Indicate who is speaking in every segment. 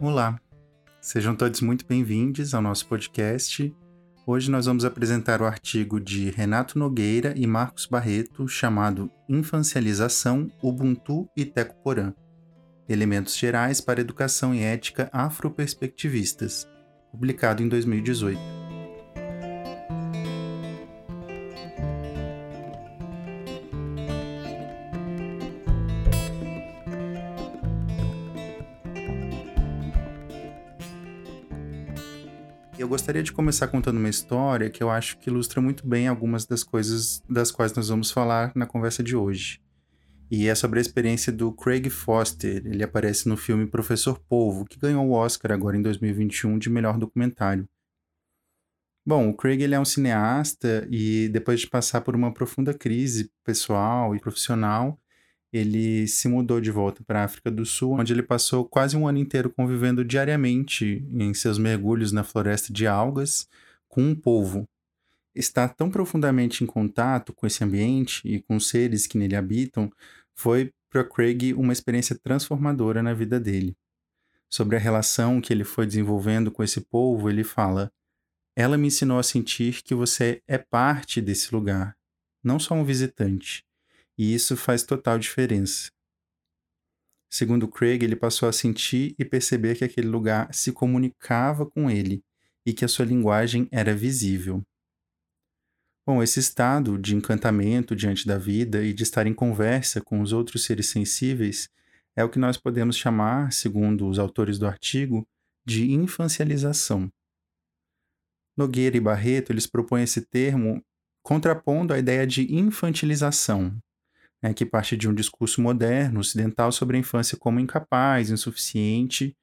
Speaker 1: Olá, sejam todos muito bem-vindos ao nosso podcast. Hoje nós vamos apresentar o artigo de Renato Nogueira e Marcos Barreto chamado Infancialização, Ubuntu e Tecoporã. Elementos gerais para educação e ética afroperspectivistas, publicado em 2018. Eu gostaria de começar contando uma história que eu acho que ilustra muito bem algumas das coisas das quais nós vamos falar na conversa de hoje. E é sobre a experiência do Craig Foster. Ele aparece no filme Professor Polvo, que ganhou o Oscar agora em 2021 de melhor documentário. Bom, o Craig ele é um cineasta e depois de passar por uma profunda crise pessoal e profissional, ele se mudou de volta para a África do Sul, onde ele passou quase um ano inteiro convivendo diariamente em seus mergulhos na floresta de algas com um polvo. Estar tão profundamente em contato com esse ambiente e com os seres que nele habitam foi para Craig uma experiência transformadora na vida dele. Sobre a relação que ele foi desenvolvendo com esse povo, ele fala: Ela me ensinou a sentir que você é parte desse lugar, não só um visitante. E isso faz total diferença. Segundo Craig, ele passou a sentir e perceber que aquele lugar se comunicava com ele e que a sua linguagem era visível. Bom, esse estado de encantamento diante da vida e de estar em conversa com os outros seres sensíveis é o que nós podemos chamar, segundo os autores do artigo, de infancialização. Nogueira e Barreto eles propõem esse termo contrapondo a ideia de infantilização, né, que parte de um discurso moderno, ocidental, sobre a infância como incapaz, insuficiente.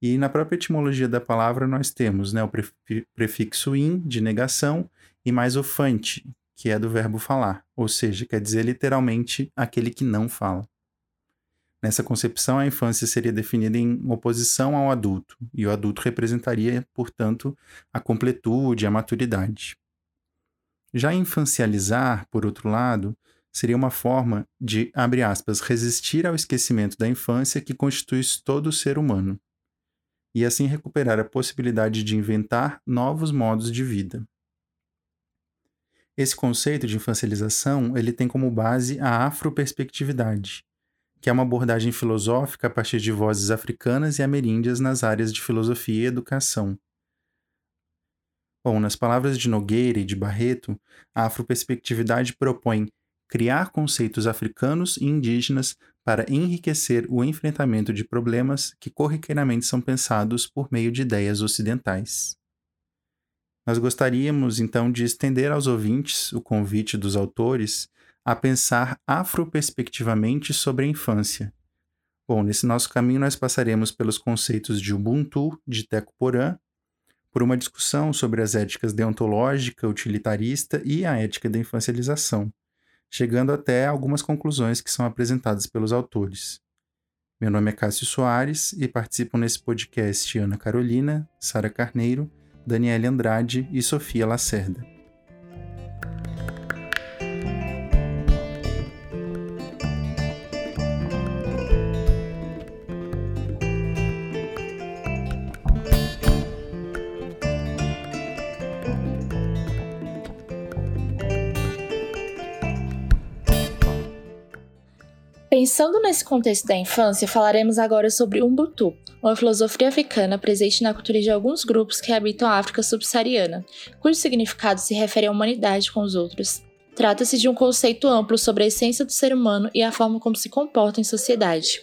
Speaker 1: E na própria etimologia da palavra nós temos né, o prefixo in, de negação, e mais o fante, que é do verbo falar, ou seja, quer dizer literalmente aquele que não fala. Nessa concepção, a infância seria definida em oposição ao adulto, e o adulto representaria, portanto, a completude, a maturidade. Já infancializar, por outro lado, seria uma forma de, abre aspas, resistir ao esquecimento da infância que constitui todo ser humano, e assim recuperar a possibilidade de inventar novos modos de vida. Esse conceito de infancialização ele tem como base a afroperspectividade, que é uma abordagem filosófica a partir de vozes africanas e ameríndias nas áreas de filosofia e educação. Bom, nas palavras de Nogueira e de Barreto, a afroperspectividade propõe criar conceitos africanos e indígenas para enriquecer o enfrentamento de problemas que corriqueiramente são pensados por meio de ideias ocidentais. Nós gostaríamos então de estender aos ouvintes o convite dos autores a pensar afroperspectivamente sobre a infância. Bom, nesse nosso caminho nós passaremos pelos conceitos de Ubuntu, de Teco Porã, por uma discussão sobre as éticas deontológica, utilitarista e a ética da infancialização chegando até algumas conclusões que são apresentadas pelos autores. Meu nome é Cássio Soares e participam nesse podcast Ana Carolina, Sara Carneiro, Daniela Andrade e Sofia Lacerda.
Speaker 2: Pensando nesse contexto da infância, falaremos agora sobre Ubuntu, uma filosofia africana presente na cultura de alguns grupos que habitam a África subsaariana, cujo significado se refere à humanidade com os outros. Trata-se de um conceito amplo sobre a essência do ser humano e a forma como se comporta em sociedade.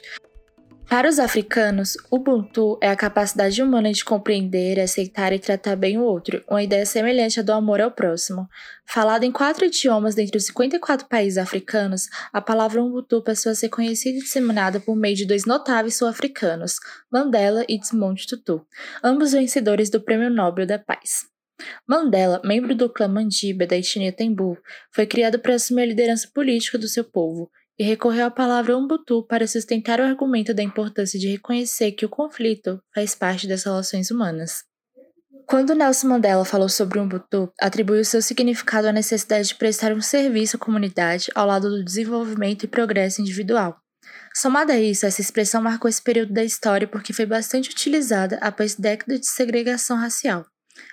Speaker 2: Para os africanos, Ubuntu é a capacidade humana de compreender, aceitar e tratar bem o outro, uma ideia semelhante à do amor ao próximo. Falada em quatro idiomas dentre os 54 países africanos, a palavra Ubuntu passou a ser conhecida e disseminada por meio de dois notáveis sul-africanos, Mandela e Desmond Tutu, ambos vencedores do Prêmio Nobel da Paz. Mandela, membro do clã Mandiba da etnia Tembu, foi criado para assumir a liderança política do seu povo e recorreu à palavra Umbutu para sustentar o argumento da importância de reconhecer que o conflito faz parte das relações humanas. Quando Nelson Mandela falou sobre o Ubuntu, atribuiu seu significado à necessidade de prestar um serviço à comunidade ao lado do desenvolvimento e progresso individual. Somada a isso, essa expressão marcou esse período da história porque foi bastante utilizada após décadas de segregação racial.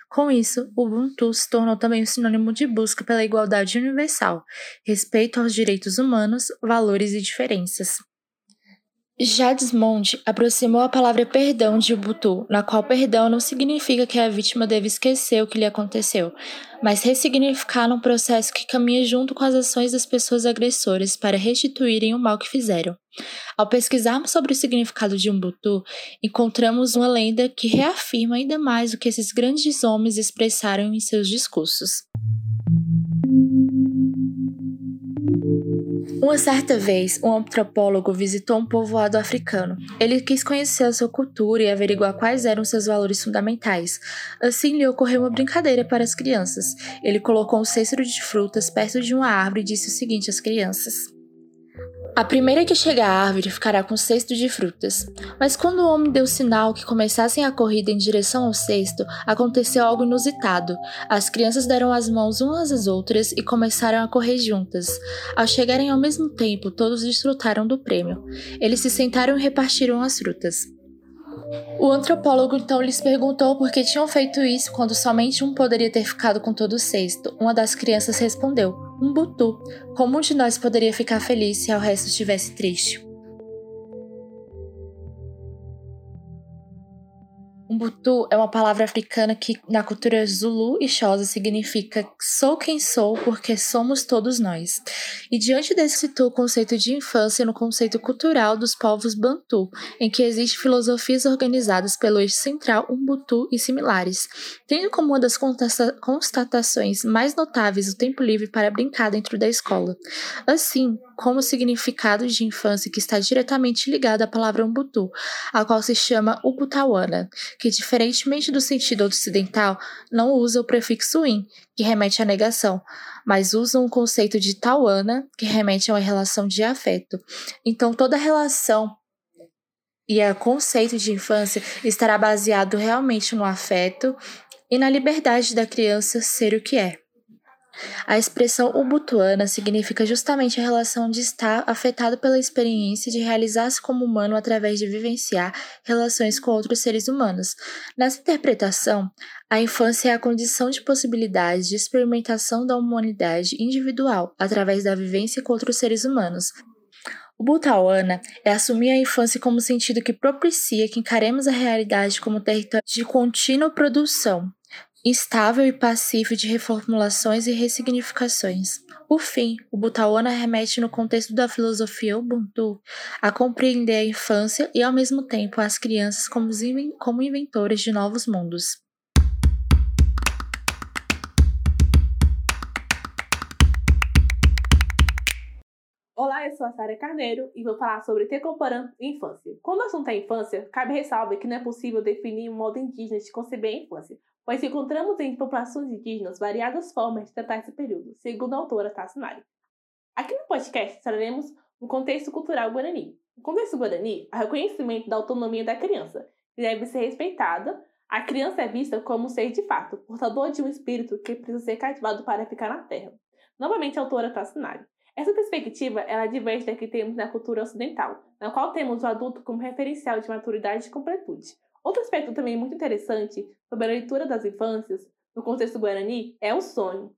Speaker 2: Com isso, o Ubuntu se tornou também um sinônimo de busca pela igualdade universal, respeito aos direitos humanos, valores e diferenças. Já aproximou a palavra perdão de Ubuntu, na qual perdão não significa que a vítima deve esquecer o que lhe aconteceu, mas ressignificar um processo que caminha junto com as ações das pessoas agressoras para restituírem o mal que fizeram. Ao pesquisarmos sobre o significado de Ubuntu, encontramos uma lenda que reafirma ainda mais o que esses grandes homens expressaram em seus discursos. Uma certa vez, um antropólogo visitou um povoado africano. Ele quis conhecer a sua cultura e averiguar quais eram seus valores fundamentais. Assim, lhe ocorreu uma brincadeira para as crianças. Ele colocou um cesto de frutas perto de uma árvore e disse o seguinte às crianças: a primeira que chegar à árvore ficará com cesto de frutas. Mas quando o homem deu sinal que começassem a corrida em direção ao cesto, aconteceu algo inusitado. As crianças deram as mãos umas às outras e começaram a correr juntas. Ao chegarem ao mesmo tempo, todos desfrutaram do prêmio. Eles se sentaram e repartiram as frutas. O antropólogo então lhes perguntou por que tinham feito isso quando somente um poderia ter ficado com todo o cesto. Uma das crianças respondeu: Um butu. Como um de nós poderia ficar feliz se o resto estivesse triste? Umbutu é uma palavra africana que, na cultura Zulu e Xhosa, significa sou quem sou porque somos todos nós. E diante desse situa o conceito de infância no conceito cultural dos povos Bantu, em que existem filosofias organizadas pelo eixo central Umbutu e similares, tendo como uma das constatações mais notáveis o tempo livre para brincar dentro da escola. Assim, como significado de infância que está diretamente ligado à palavra Umbutu, a qual se chama Ubutawana, que, diferentemente do sentido ocidental, não usa o prefixo in, que remete à negação, mas usa um conceito de tawana, que remete a uma relação de afeto. Então, toda relação e o conceito de infância estará baseado realmente no afeto e na liberdade da criança ser o que é. A expressão ubutuana significa justamente a relação de estar afetado pela experiência de realizar-se como humano através de vivenciar relações com outros seres humanos. Nessa interpretação, a infância é a condição de possibilidade de experimentação da humanidade individual através da vivência com outros seres humanos. O Butawana é assumir a infância como sentido que propicia que encaremos a realidade como território de contínua produção, instável e passivo de reformulações e ressignificações. Por fim, o Butawana remete no contexto da filosofia Ubuntu a compreender a infância e, ao mesmo tempo, as crianças como, como inventores de novos mundos.
Speaker 3: Olá, eu sou a Sara Carneiro e vou falar sobre Tecoporã e infância. Quando o assunto é infância, cabe ressalva que não é possível definir um modo indígena de conceber a infância, pois encontramos entre populações indígenas variadas formas de tratar esse período, segundo a autora Tassinari. Aqui no podcast traremos um contexto cultural guarani. No contexto guarani, o reconhecimento da autonomia da criança, que deve ser respeitada. A criança é vista como um ser de fato, portador de um espírito que precisa ser cativado para ficar na Terra. Novamente, a autora Tassinari. Essa perspectiva ela diverge da que temos na cultura ocidental, na qual temos o adulto como referencial de maturidade e completude. Outro aspecto também muito interessante sobre a leitura das infâncias, no contexto guarani, é o sonho.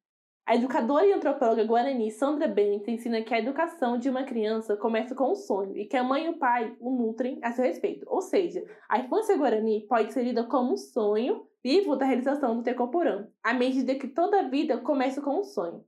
Speaker 3: A educadora e antropóloga guarani Sandra Bennett ensina que a educação de uma criança começa com um sonho e que a mãe e o pai o nutrem a seu respeito. Ou seja, a infância guarani pode ser lida como um sonho vivo da realização do Tecoporã, à medida que toda a vida começa com um sonho.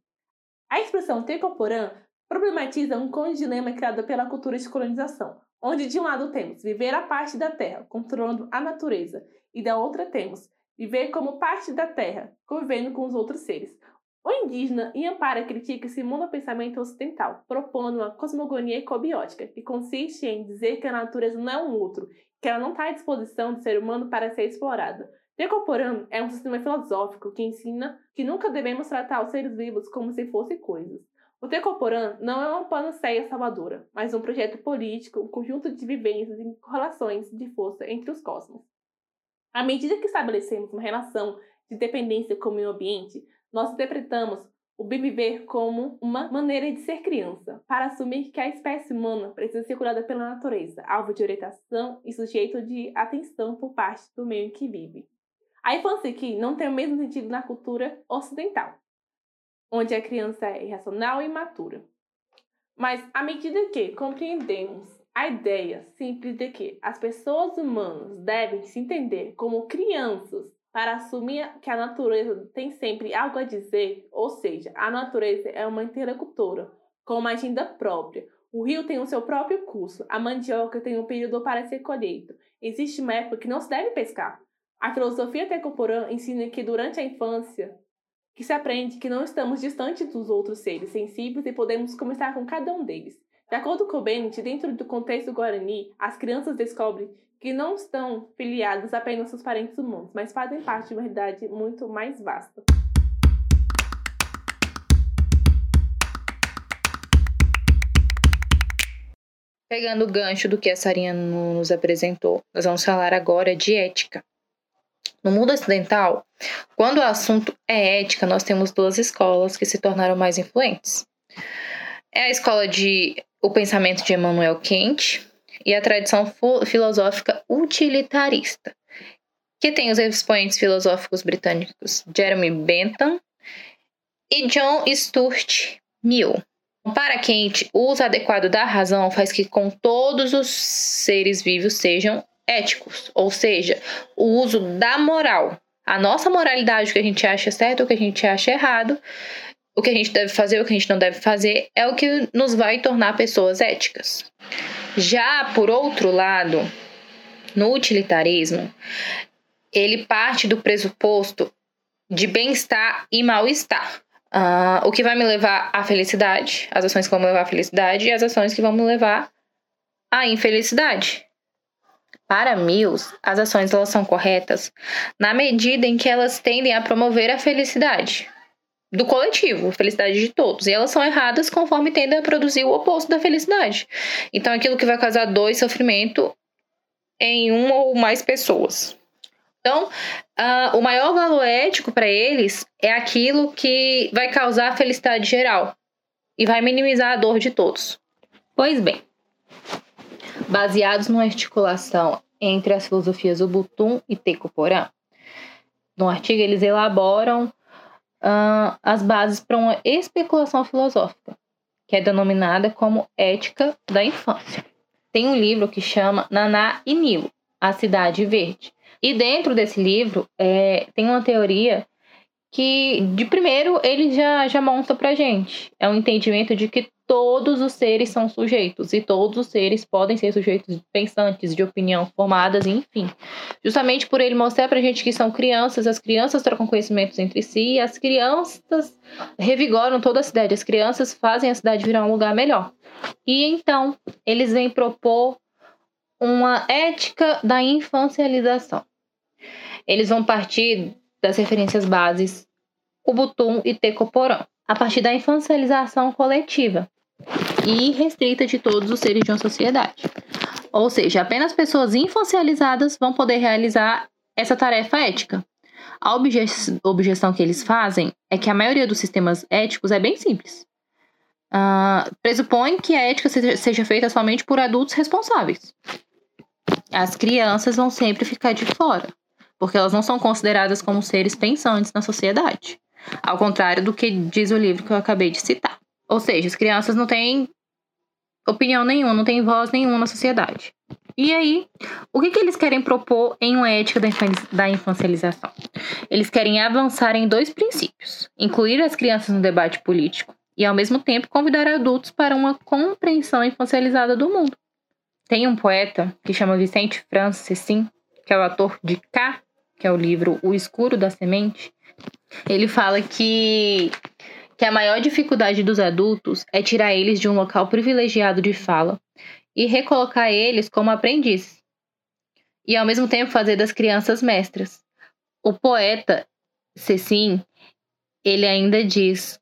Speaker 3: A expressão Tecoporã problematiza um dilema criado pela cultura de colonização, onde de um lado temos viver a parte da terra, controlando a natureza, e da outra temos viver como parte da terra, convivendo com os outros seres. O indígena Iampara critica esse monopensamento ocidental, propondo uma cosmogonia ecobiótica, que consiste em dizer que a natureza não é um outro, que ela não está à disposição do ser humano para ser explorada. Decoporando é um sistema filosófico que ensina que nunca devemos tratar os seres vivos como se fossem coisas. O Tecoporã não é uma panaceia salvadora, mas um projeto político, um conjunto de vivências e relações de força entre os cosmos. À medida que estabelecemos uma relação de dependência com o meio ambiente, nós interpretamos o bem viver como uma maneira de ser criança, para assumir que a espécie humana precisa ser curada pela natureza, alvo de orientação e sujeito de atenção por parte do meio em que vive. A infância aqui não tem o mesmo sentido na cultura ocidental, onde a criança é irracional e imatura. Mas à medida que compreendemos a ideia simples de que as pessoas humanas devem se entender como crianças para assumir que a natureza tem sempre algo a dizer, ou seja, a natureza é uma interlocutora, com uma agenda própria. O rio tem o seu próprio curso, a mandioca tem um período para ser colheita. Existe uma época que não se deve pescar. A filosofia tecoporã ensina que durante a infância que se aprende que não estamos distantes dos outros seres sensíveis e podemos conversar com cada um deles. De acordo com Bennett, dentro do contexto guarani, as crianças descobrem que não estão filiadas apenas aos parentes humanos, mas fazem parte de uma realidade muito mais vasta.
Speaker 4: Pegando o gancho do que a Sarinha nos apresentou, nós vamos falar agora de ética. No mundo ocidental, quando o assunto é ética, nós temos duas escolas que se tornaram mais influentes. É a escola de o pensamento de Emmanuel Kant, e a tradição filosófica utilitarista, que tem os expoentes filosóficos britânicos Jeremy Bentham e John Stuart Mill. Para Kant, o uso adequado da razão faz que com todos os seres vivos sejam éticos, ou seja, o uso da moral. A nossa moralidade, o que a gente acha certo, o que a gente acha errado, o que a gente deve fazer, o que a gente não deve fazer, é o que nos vai tornar pessoas éticas. Já por outro lado, no utilitarismo, ele parte do pressuposto de bem-estar e mal-estar. Uh, o que vai me levar à felicidade, as ações que vão me levar à felicidade e as ações que vão me levar à infelicidade. Para Mills, as ações elas são corretas na medida em que elas tendem a promover a felicidade do coletivo, a felicidade de todos. E elas são erradas conforme tendem a produzir o oposto da felicidade. Então, aquilo que vai causar dor e sofrimento em uma ou mais pessoas. Então, uh, o maior valor ético para eles é aquilo que vai causar felicidade geral e vai minimizar a dor de todos. Pois bem, baseados numa articulação entre as filosofias Ubuntu e Tecoporã, no artigo eles elaboram uh, as bases para uma especulação filosófica, que é denominada como Ética da Infância. Tem um livro que chama Naná e Nilo, A Cidade Verde. E dentro desse livro é, tem uma teoria que, de primeiro, ele já, já monta para gente. É um entendimento de que todos os seres são sujeitos e todos os seres podem ser sujeitos pensantes, de opinião formadas, enfim. Justamente por ele mostrar pra gente que são crianças, as crianças trocam conhecimentos entre si e as crianças revigoram toda a cidade, as crianças fazem a cidade virar um lugar melhor. E então, eles vêm propor uma ética da infancialização. Eles vão partir das referências bases Ubuntu e Tecoporã, a partir da infancialização coletiva, e restrita de todos os seres de uma sociedade. Ou seja, apenas pessoas infancializadas vão poder realizar essa tarefa ética. A obje objeção que eles fazem é que a maioria dos sistemas éticos é bem simples. Uh, pressupõe que a ética seja feita somente por adultos responsáveis. As crianças vão sempre ficar de fora, porque elas não são consideradas como seres pensantes na sociedade. Ao contrário do que diz o livro que eu acabei de citar. Ou seja, as crianças não têm opinião nenhuma, não têm voz nenhuma na sociedade. E aí, o que, que eles querem propor em uma ética da infancialização? Eles querem avançar em dois princípios: incluir as crianças no debate político e, ao mesmo tempo, convidar adultos para uma compreensão infancializada do mundo. Tem um poeta que chama Vicente Francis, sim, que é o autor de K, que é o livro O Escuro da Semente. Ele fala que que a maior dificuldade dos adultos é tirar eles de um local privilegiado de fala e recolocar eles como aprendizes, e ao mesmo tempo fazer das crianças mestras. O poeta Cecim, ele ainda diz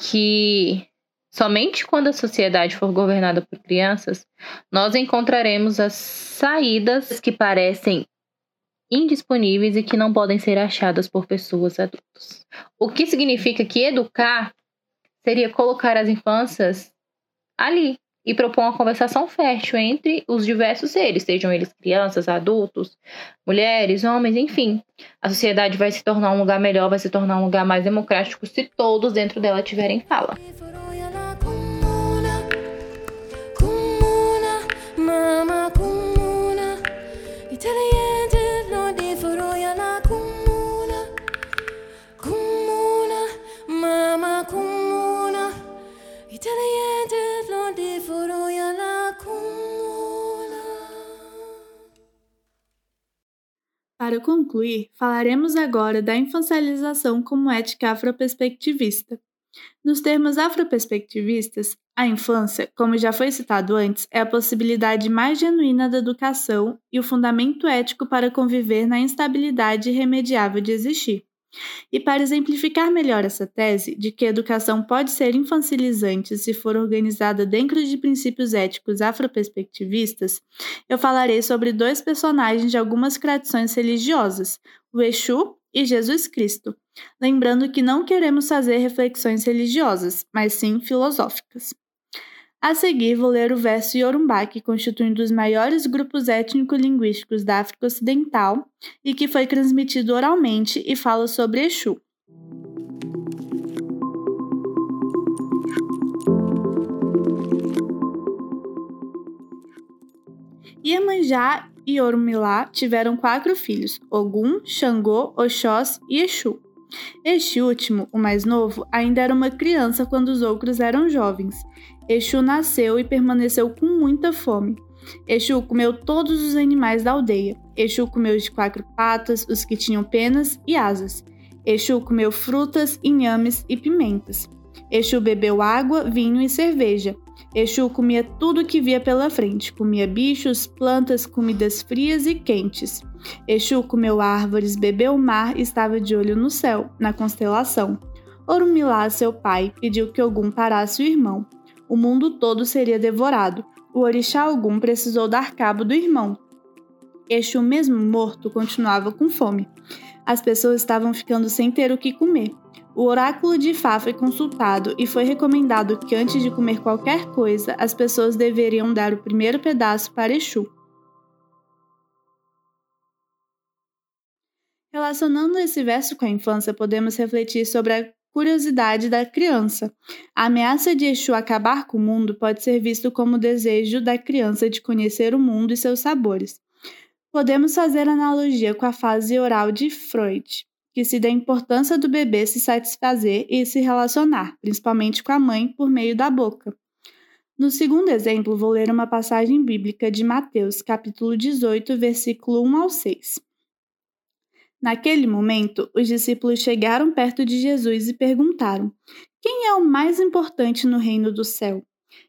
Speaker 4: que somente quando a sociedade for governada por crianças, nós encontraremos as saídas que parecem
Speaker 2: indisponíveis e que não podem ser achadas por pessoas adultas. O que significa que educar seria colocar as infâncias ali e propor uma conversação fértil entre os diversos seres, sejam eles crianças, adultos, mulheres, homens, enfim. A sociedade vai se tornar um lugar melhor, vai se tornar um lugar mais democrático se todos dentro dela tiverem fala.
Speaker 5: Para concluir, falaremos agora da infancialização como ética afroperspectivista. Nos termos afroperspectivistas, a infância, como já foi citado antes, é a possibilidade mais genuína da educação e o fundamento ético para conviver na instabilidade irremediável de existir. E para exemplificar melhor essa tese de que a educação pode ser infantilizante se for organizada dentro de princípios éticos afroperspectivistas, eu falarei sobre dois personagens de algumas tradições religiosas, o Exu e Jesus Cristo, lembrando que não queremos fazer reflexões religiosas, mas sim filosóficas. A seguir, vou ler o verso Yorumbá, que constitui um dos maiores grupos étnico-linguísticos da África Ocidental e que foi transmitido oralmente e fala sobre Exu. Iemanjá e Orumilá tiveram quatro filhos: Ogum, Xangô, Oxós e Exu. Este último, o mais novo, ainda era uma criança quando os outros eram jovens, Exu nasceu e permaneceu com muita fome. Exu comeu todos os animais da aldeia. Exu comeu os de quatro patas, os que tinham penas e asas. Exu comeu frutas, inhames e pimentas. Exu bebeu água, vinho e cerveja. Exu comia tudo que via pela frente, comia bichos, plantas, comidas frias e quentes. Exu comeu árvores, bebeu mar e estava de olho no céu, na constelação. Orumilá, seu pai, pediu que Ogum parasse o irmão o mundo todo seria devorado. O orixá algum precisou dar cabo do irmão. Exu, mesmo morto, continuava com fome. As pessoas estavam ficando sem ter o que comer. O oráculo de Fá foi consultado e foi recomendado que antes de comer qualquer coisa, as pessoas deveriam dar o primeiro pedaço para Exu. Relacionando esse verso com a infância, podemos refletir sobre a curiosidade da criança. A ameaça de Exu acabar com o mundo pode ser visto como o desejo da criança de conhecer o mundo e seus sabores. Podemos fazer analogia com a fase oral de Freud, que se dá a importância do bebê se satisfazer e se relacionar, principalmente com a mãe, por meio da boca. No segundo exemplo, vou ler uma passagem bíblica de Mateus, capítulo 18, versículo 1 ao 6. Naquele momento, os discípulos chegaram perto de Jesus e perguntaram: Quem é o mais importante no reino do céu?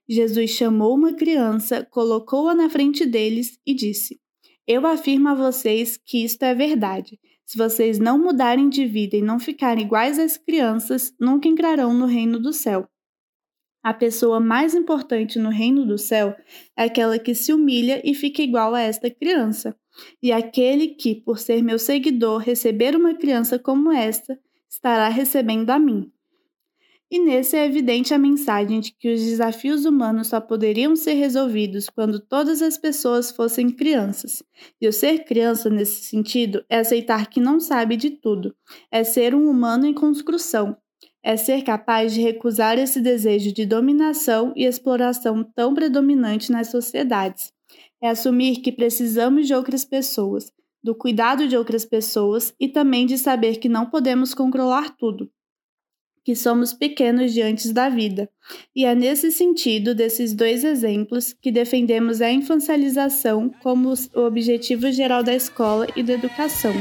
Speaker 5: Jesus chamou uma criança, colocou-a na frente deles e disse: Eu afirmo a vocês que isto é verdade. Se vocês não mudarem de vida e não ficarem iguais às crianças, nunca entrarão no reino do céu. A pessoa mais importante no reino do céu é aquela que se humilha e fica igual a esta criança. E aquele que, por ser meu seguidor, receber uma criança como esta, estará recebendo a mim. E nesse é evidente a mensagem de que os desafios humanos só poderiam ser resolvidos quando todas as pessoas fossem crianças. E o ser criança, nesse sentido, é aceitar que não sabe de tudo, é ser um humano em construção, é ser capaz de recusar esse desejo de dominação e exploração tão predominante nas sociedades é assumir que precisamos de outras pessoas, do cuidado de outras pessoas e também de saber que não podemos controlar tudo, que somos pequenos diante da vida. E é nesse sentido desses dois exemplos que defendemos a infancialização como o objetivo geral da escola e da educação.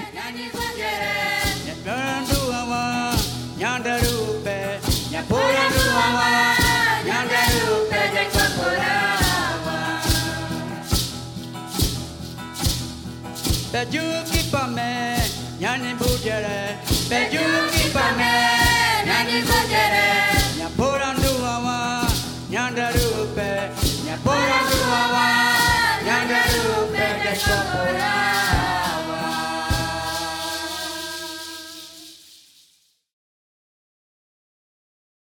Speaker 5: Bejuki pa me, nyani you keep on me.